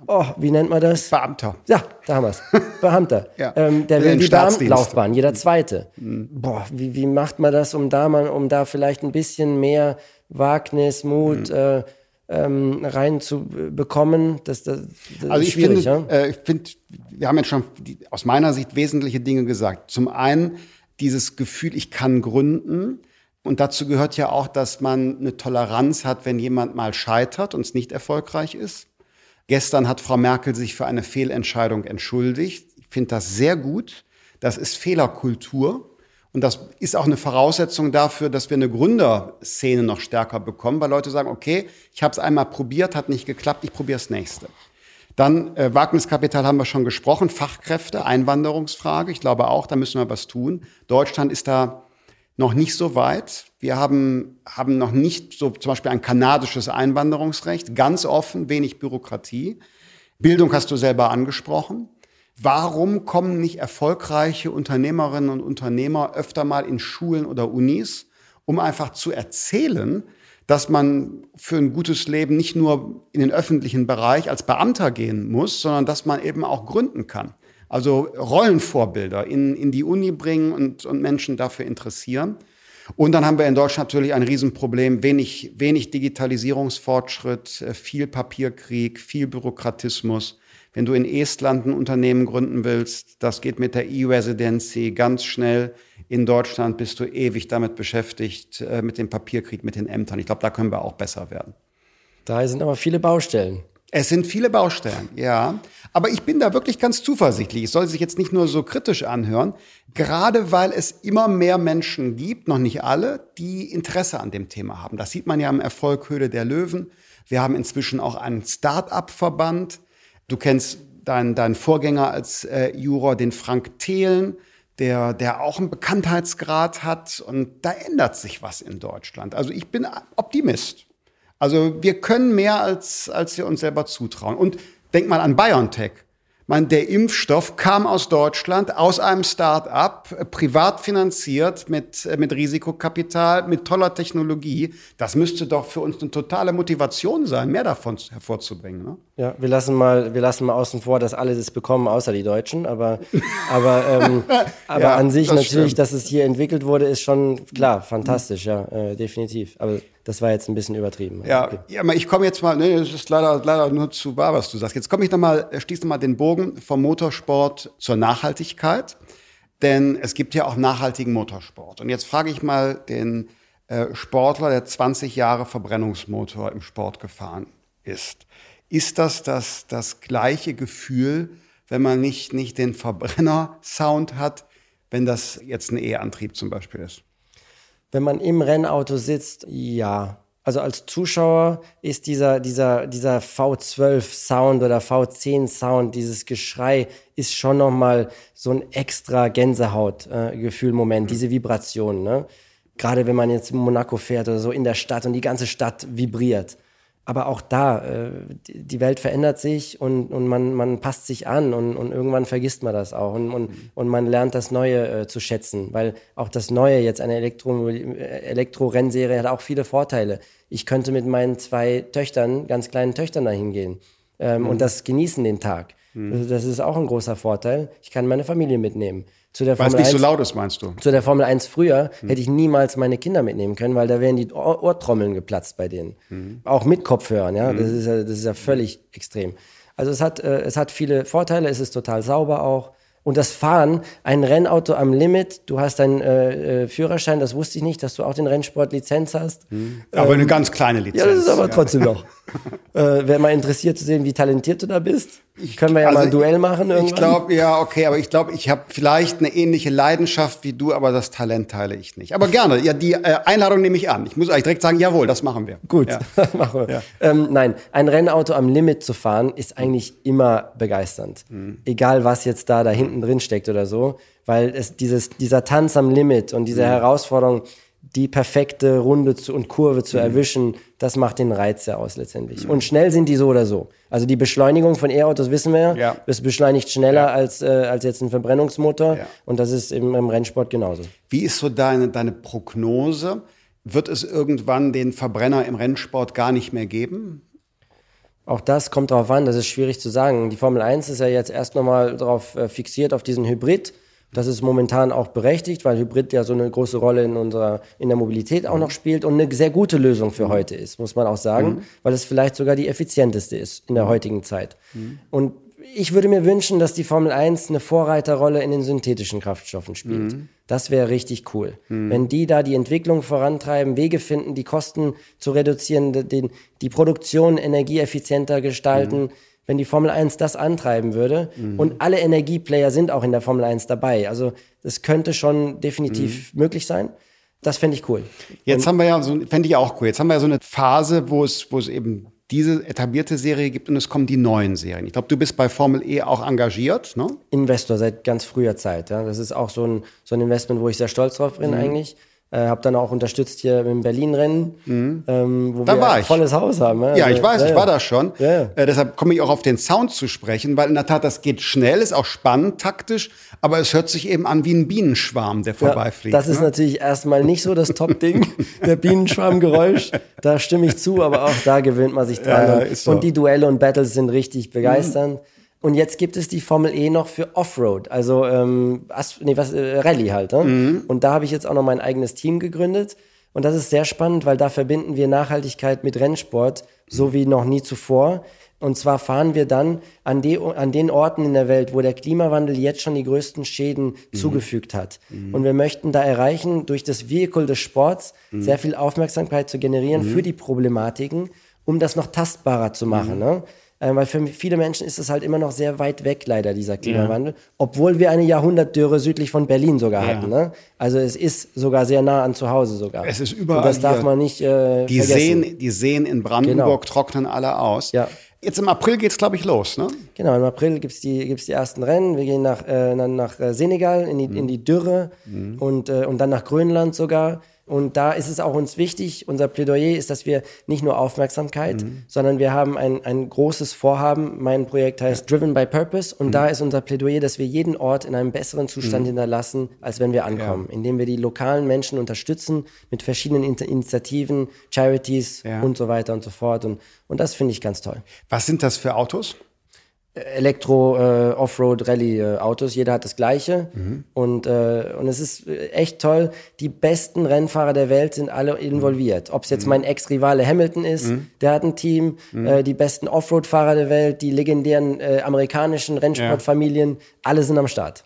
oh, wie nennt man das? Beamter. Ja, da haben wir es. (laughs) Beamter. ja. ähm, der will die Beamtenlaufbahn, jeder zweite. Mhm. Boah, wie, wie macht man das, um da, man, um da vielleicht ein bisschen mehr Wagnis, Mut, mhm. äh, ähm, reinzubekommen. Das, das, das also ich finde, ja? äh, ich finde, wir haben jetzt schon die, aus meiner Sicht wesentliche Dinge gesagt. Zum einen dieses Gefühl, ich kann gründen. Und dazu gehört ja auch, dass man eine Toleranz hat, wenn jemand mal scheitert und es nicht erfolgreich ist. Gestern hat Frau Merkel sich für eine Fehlentscheidung entschuldigt. Ich finde das sehr gut. Das ist Fehlerkultur. Und das ist auch eine Voraussetzung dafür, dass wir eine Gründerszene noch stärker bekommen, weil Leute sagen, okay, ich habe es einmal probiert, hat nicht geklappt, ich probiere das nächste. Dann äh, Wagniskapital haben wir schon gesprochen, Fachkräfte, Einwanderungsfrage. Ich glaube auch, da müssen wir was tun. Deutschland ist da noch nicht so weit. Wir haben, haben noch nicht so zum Beispiel ein kanadisches Einwanderungsrecht, ganz offen, wenig Bürokratie. Bildung hast du selber angesprochen. Warum kommen nicht erfolgreiche Unternehmerinnen und Unternehmer öfter mal in Schulen oder Unis, um einfach zu erzählen, dass man für ein gutes Leben nicht nur in den öffentlichen Bereich als Beamter gehen muss, sondern dass man eben auch gründen kann. Also Rollenvorbilder in, in die Uni bringen und, und Menschen dafür interessieren. Und dann haben wir in Deutschland natürlich ein Riesenproblem, wenig, wenig Digitalisierungsfortschritt, äh, viel Papierkrieg, viel Bürokratismus. Wenn du in Estland ein Unternehmen gründen willst, das geht mit der E-Residency ganz schnell. In Deutschland bist du ewig damit beschäftigt, äh, mit dem Papierkrieg, mit den Ämtern. Ich glaube, da können wir auch besser werden. Da sind aber viele Baustellen. Es sind viele Baustellen, ja. Aber ich bin da wirklich ganz zuversichtlich. Es soll sich jetzt nicht nur so kritisch anhören, gerade weil es immer mehr Menschen gibt, noch nicht alle, die Interesse an dem Thema haben. Das sieht man ja im Erfolg Höhle der Löwen. Wir haben inzwischen auch einen Start-up-Verband. Du kennst deinen, deinen Vorgänger als äh, Juror, den Frank Thelen, der, der auch einen Bekanntheitsgrad hat. Und da ändert sich was in Deutschland. Also ich bin Optimist. Also wir können mehr, als, als wir uns selber zutrauen. Und denk mal an BioNTech meine, der Impfstoff kam aus Deutschland, aus einem Start-up, äh, privat finanziert, mit, äh, mit Risikokapital, mit toller Technologie. Das müsste doch für uns eine totale Motivation sein, mehr davon hervorzubringen. Ne? Ja, wir lassen, mal, wir lassen mal außen vor, dass alle das bekommen, außer die Deutschen. Aber, aber, ähm, (laughs) aber ja, an sich das natürlich, stimmt. dass es hier entwickelt wurde, ist schon klar, fantastisch, ja, äh, definitiv. Aber das war jetzt ein bisschen übertrieben. Ja, okay. ja aber ich komme jetzt mal, nee, das ist leider, leider nur zu wahr, was du sagst. Jetzt komme ich nochmal, äh, schließe nochmal den Bogen vom Motorsport zur Nachhaltigkeit. Denn es gibt ja auch nachhaltigen Motorsport. Und jetzt frage ich mal den äh, Sportler, der 20 Jahre Verbrennungsmotor im Sport gefahren ist. Ist das das, das gleiche Gefühl, wenn man nicht, nicht den Verbrenner-Sound hat, wenn das jetzt ein E-Antrieb zum Beispiel ist? Wenn man im Rennauto sitzt, ja. Also als Zuschauer ist dieser, dieser, dieser V12-Sound oder V10-Sound, dieses Geschrei, ist schon nochmal so ein extra Gänsehaut-Gefühl-Moment, äh, diese Vibration. Ne? Gerade wenn man jetzt in Monaco fährt oder so in der Stadt und die ganze Stadt vibriert aber auch da, äh, die Welt verändert sich und, und man, man passt sich an und, und irgendwann vergisst man das auch und, und, und man lernt das Neue äh, zu schätzen, weil auch das Neue, jetzt eine Elektro, Elektro-Rennserie hat auch viele Vorteile. Ich könnte mit meinen zwei Töchtern, ganz kleinen Töchtern dahin gehen ähm, mhm. und das genießen den Tag. Mhm. Also das ist auch ein großer Vorteil. Ich kann meine Familie mitnehmen. Zu der Weil es nicht 1, so laut ist, meinst du? Zu der Formel 1 früher hm. hätte ich niemals meine Kinder mitnehmen können, weil da wären die Ohr Ohrtrommeln geplatzt bei denen. Hm. Auch mit Kopfhörern, ja. Hm. Das, ist ja das ist ja völlig extrem. Also es hat, äh, es hat viele Vorteile, es ist total sauber auch. Und das Fahren, ein Rennauto am Limit, du hast deinen äh, äh, Führerschein, das wusste ich nicht, dass du auch den Rennsport-Lizenz hast. Hm. Aber ähm, eine ganz kleine Lizenz. Ja, das ist aber ja. trotzdem noch. (laughs) äh, Wäre mal interessiert zu sehen, wie talentiert du da bist. Ich, Können wir ja also mal ein Duell machen irgendwann? Ich glaube, ja, okay, aber ich glaube, ich habe vielleicht eine ähnliche Leidenschaft wie du, aber das Talent teile ich nicht. Aber gerne, ja, die äh, Einladung nehme ich an. Ich muss eigentlich direkt sagen, jawohl, das machen wir. Gut, ja. (laughs) machen wir. Ja. Ähm, nein, ein Rennauto am Limit zu fahren, ist eigentlich immer begeisternd. Mhm. Egal, was jetzt da, da hinten drin steckt oder so, weil es dieses, dieser Tanz am Limit und diese mhm. Herausforderung, die perfekte Runde zu, und Kurve zu mhm. erwischen, das macht den Reiz ja aus letztendlich. Mhm. Und schnell sind die so oder so. Also die Beschleunigung von E-Autos wissen wir ja. Es beschleunigt schneller ja. als, äh, als jetzt ein Verbrennungsmotor. Ja. Und das ist im, im, Rennsport genauso. Wie ist so deine, deine Prognose? Wird es irgendwann den Verbrenner im Rennsport gar nicht mehr geben? Auch das kommt darauf an, das ist schwierig zu sagen. Die Formel 1 ist ja jetzt erst nochmal darauf äh, fixiert, auf diesen Hybrid. Das ist momentan auch berechtigt, weil Hybrid ja so eine große Rolle in unserer in der Mobilität auch noch spielt und eine sehr gute Lösung für mhm. heute ist, muss man auch sagen, mhm. weil es vielleicht sogar die effizienteste ist in der mhm. heutigen Zeit. Mhm. Und ich würde mir wünschen, dass die Formel 1 eine Vorreiterrolle in den synthetischen Kraftstoffen spielt. Mhm. Das wäre richtig cool. Mhm. Wenn die da die Entwicklung vorantreiben, Wege finden, die Kosten zu reduzieren, den, die Produktion energieeffizienter gestalten, wenn die Formel 1 das antreiben würde. Mhm. Und alle Energieplayer sind auch in der Formel 1 dabei. Also das könnte schon definitiv mhm. möglich sein. Das fände ich cool. Jetzt Und haben wir ja so, fände ich auch cool. Jetzt haben wir ja so eine Phase, wo es, wo es eben diese etablierte Serie gibt und es kommen die neuen Serien. Ich glaube, du bist bei Formel E auch engagiert, ne? Investor seit ganz früher Zeit. Ja. Das ist auch so ein, so ein Investment, wo ich sehr stolz drauf bin mhm. eigentlich. Äh, habe dann auch unterstützt hier im Berlin-Rennen, mhm. ähm, wo da wir ein volles Haus haben. Ja, ja also, ich weiß, ja, ich war da schon. Ja, äh, deshalb komme ich auch auf den Sound zu sprechen, weil in der Tat, das geht schnell, ist auch spannend taktisch, aber es hört sich eben an wie ein Bienenschwarm, der vorbeifliegt. das ne? ist natürlich erstmal nicht so das Top-Ding, (laughs) der Bienenschwarmgeräusch. Da stimme ich zu, aber auch da gewöhnt man sich dran. und, so. und die Duelle und Battles sind richtig begeisternd. Mhm. Und jetzt gibt es die Formel E noch für Offroad, also ähm, nee, was, äh, Rallye halt. Ne? Mhm. Und da habe ich jetzt auch noch mein eigenes Team gegründet. Und das ist sehr spannend, weil da verbinden wir Nachhaltigkeit mit Rennsport, so wie noch nie zuvor. Und zwar fahren wir dann an, die, an den Orten in der Welt, wo der Klimawandel jetzt schon die größten Schäden mhm. zugefügt hat. Mhm. Und wir möchten da erreichen, durch das Vehikel des Sports mhm. sehr viel Aufmerksamkeit zu generieren mhm. für die Problematiken, um das noch tastbarer zu machen. Mhm. Ne? Äh, weil für viele Menschen ist es halt immer noch sehr weit weg, leider, dieser Klimawandel, ja. obwohl wir eine Jahrhundertdürre südlich von Berlin sogar ja. hatten. Ne? Also es ist sogar sehr nah an zu Hause sogar. Es ist überall. Und das darf man nicht äh, die vergessen. Seen, die Seen in Brandenburg genau. trocknen alle aus. Ja. Jetzt im April geht es, glaube ich, los, ne? Genau, im April gibt es die, gibt's die ersten Rennen. Wir gehen nach, äh, dann nach äh, Senegal, in die, mhm. in die Dürre mhm. und, äh, und dann nach Grönland sogar. Und da ist es auch uns wichtig, unser Plädoyer ist, dass wir nicht nur Aufmerksamkeit, mhm. sondern wir haben ein, ein großes Vorhaben. Mein Projekt heißt Driven by Purpose und mhm. da ist unser Plädoyer, dass wir jeden Ort in einem besseren Zustand mhm. hinterlassen, als wenn wir ankommen, ja. indem wir die lokalen Menschen unterstützen mit verschiedenen Initiativen, Charities ja. und so weiter und so fort. Und, und das finde ich ganz toll. Was sind das für Autos? Elektro äh, äh, jeder hat das gleiche mhm. und äh, und es ist äh, echt toll. Die besten Rennfahrer der Welt sind alle involviert. Ob es jetzt mhm. mein Ex-Rivale Hamilton ist, mhm. der hat ein Team, mhm. äh, die besten Offroad Fahrer der Welt, die legendären äh, amerikanischen Rennsportfamilien, ja. alle sind am Start.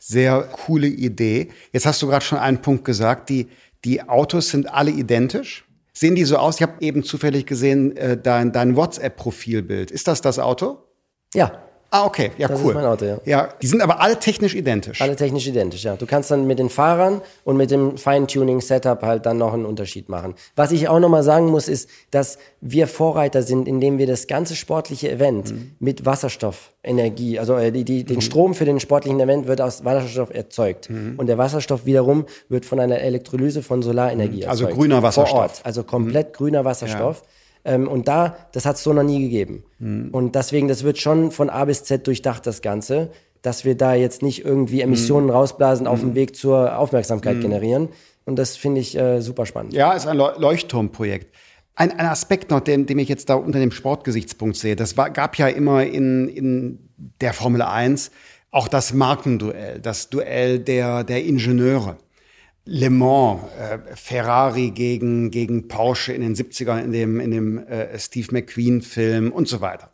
Sehr coole Idee. Jetzt hast du gerade schon einen Punkt gesagt, die die Autos sind alle identisch. Sehen die so aus? Ich habe eben zufällig gesehen, dein, dein WhatsApp-Profilbild. Ist das das Auto? Ja. Ah, okay, ja, das cool. Ist mein Auto, ja. ja, die sind aber alle technisch identisch. Alle technisch identisch, ja. Du kannst dann mit den Fahrern und mit dem Feintuning-Setup halt dann noch einen Unterschied machen. Was ich auch nochmal sagen muss, ist, dass wir Vorreiter sind, indem wir das ganze sportliche Event mhm. mit Wasserstoffenergie, also äh, die, die, den mhm. Strom für den sportlichen Event wird aus Wasserstoff erzeugt. Mhm. Und der Wasserstoff wiederum wird von einer Elektrolyse von Solarenergie mhm. also erzeugt. Also grüner Wasserstoff. Vor Ort, also komplett mhm. grüner Wasserstoff. Ja. Ähm, und da, das hat es so noch nie gegeben. Mhm. Und deswegen, das wird schon von A bis Z durchdacht, das Ganze, dass wir da jetzt nicht irgendwie Emissionen mhm. rausblasen, auf dem mhm. Weg zur Aufmerksamkeit mhm. generieren. Und das finde ich äh, super spannend. Ja, ist ein Leuchtturmprojekt. Ein, ein Aspekt noch, den, den ich jetzt da unter dem Sportgesichtspunkt sehe, das war, gab ja immer in, in der Formel 1 auch das Markenduell, das Duell der, der Ingenieure. Le Mans, äh, Ferrari gegen, gegen Porsche in den 70ern, in dem, in dem äh, Steve McQueen-Film und so weiter.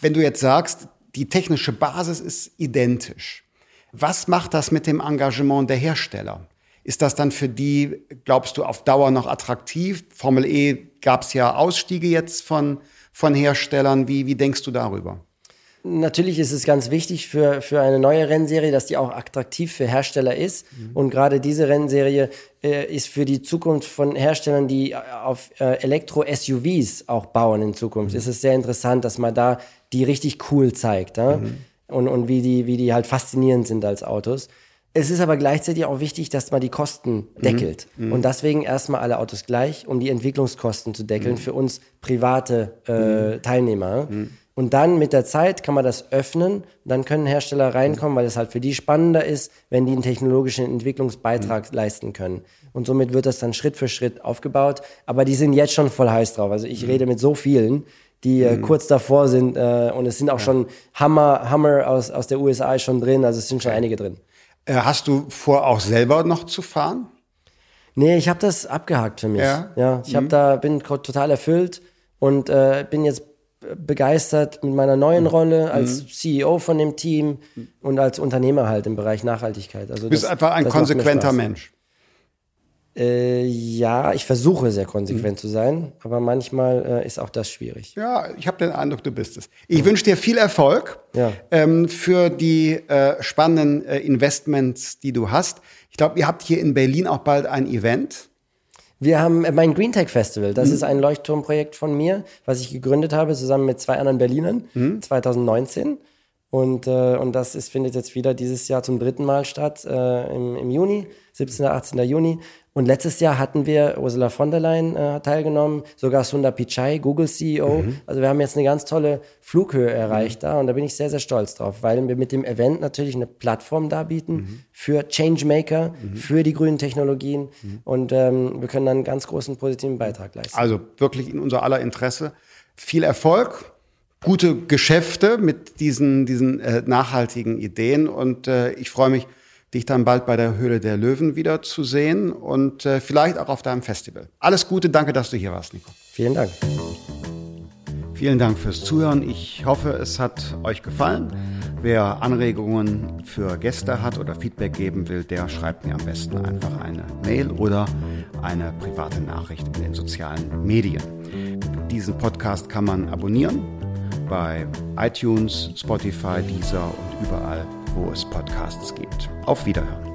Wenn du jetzt sagst, die technische Basis ist identisch, was macht das mit dem Engagement der Hersteller? Ist das dann für die, glaubst du, auf Dauer noch attraktiv? Formel E gab es ja Ausstiege jetzt von, von Herstellern. Wie, wie denkst du darüber? Natürlich ist es ganz wichtig für, für eine neue Rennserie, dass die auch attraktiv für Hersteller ist. Mhm. Und gerade diese Rennserie äh, ist für die Zukunft von Herstellern, die auf äh, Elektro-SUVs auch bauen in Zukunft. Mhm. Es ist sehr interessant, dass man da die richtig cool zeigt. Ja? Mhm. Und, und wie, die, wie die halt faszinierend sind als Autos. Es ist aber gleichzeitig auch wichtig, dass man die Kosten mhm. deckelt. Mhm. Und deswegen erstmal alle Autos gleich, um die Entwicklungskosten zu deckeln mhm. für uns private äh, mhm. Teilnehmer. Und dann mit der Zeit kann man das öffnen. Dann können Hersteller reinkommen, weil es halt für die spannender ist, wenn die einen technologischen Entwicklungsbeitrag mhm. leisten können. Und somit wird das dann Schritt für Schritt aufgebaut. Aber die sind jetzt schon voll heiß drauf. Also ich mhm. rede mit so vielen, die äh, mhm. kurz davor sind. Äh, und es sind auch ja. schon Hammer, Hammer aus, aus der USA schon drin. Also es sind schon einige drin. Äh, hast du vor, auch selber noch zu fahren? Nee, ich habe das abgehakt für mich. Ja, ja ich mhm. hab da bin total erfüllt und bin jetzt begeistert mit meiner neuen mhm. Rolle als mhm. CEO von dem Team und als Unternehmer halt im Bereich Nachhaltigkeit. Also du bist das, einfach ein konsequenter Mensch. Äh, ja, ich versuche sehr konsequent mhm. zu sein, aber manchmal äh, ist auch das schwierig. Ja, ich habe den Eindruck, du bist es. Ich ja. wünsche dir viel Erfolg ja. ähm, für die äh, spannenden äh, Investments, die du hast. Ich glaube, ihr habt hier in Berlin auch bald ein Event. Wir haben äh, mein Green Tech Festival. Das mhm. ist ein Leuchtturmprojekt von mir, was ich gegründet habe, zusammen mit zwei anderen Berlinern, mhm. 2019. Und, äh, und das ist, findet jetzt wieder dieses Jahr zum dritten Mal statt, äh, im, im Juni, 17. 18. Juni. Und letztes Jahr hatten wir Ursula von der Leyen äh, teilgenommen, sogar Sundar Pichai, Google CEO. Mhm. Also wir haben jetzt eine ganz tolle Flughöhe erreicht mhm. da und da bin ich sehr, sehr stolz drauf, weil wir mit dem Event natürlich eine Plattform darbieten mhm. für Changemaker, mhm. für die grünen Technologien mhm. und ähm, wir können dann einen ganz großen positiven Beitrag leisten. Also wirklich in unser aller Interesse. Viel Erfolg, gute Geschäfte mit diesen, diesen äh, nachhaltigen Ideen und äh, ich freue mich, dich dann bald bei der Höhle der Löwen wieder zu sehen und äh, vielleicht auch auf deinem Festival. Alles Gute, danke, dass du hier warst, Nico. Vielen Dank. Vielen Dank fürs Zuhören. Ich hoffe, es hat euch gefallen. Wer Anregungen für Gäste hat oder Feedback geben will, der schreibt mir am besten einfach eine Mail oder eine private Nachricht in den sozialen Medien. Diesen Podcast kann man abonnieren bei iTunes, Spotify, Deezer und überall, wo es Podcasts gibt. Auf Wiederhören.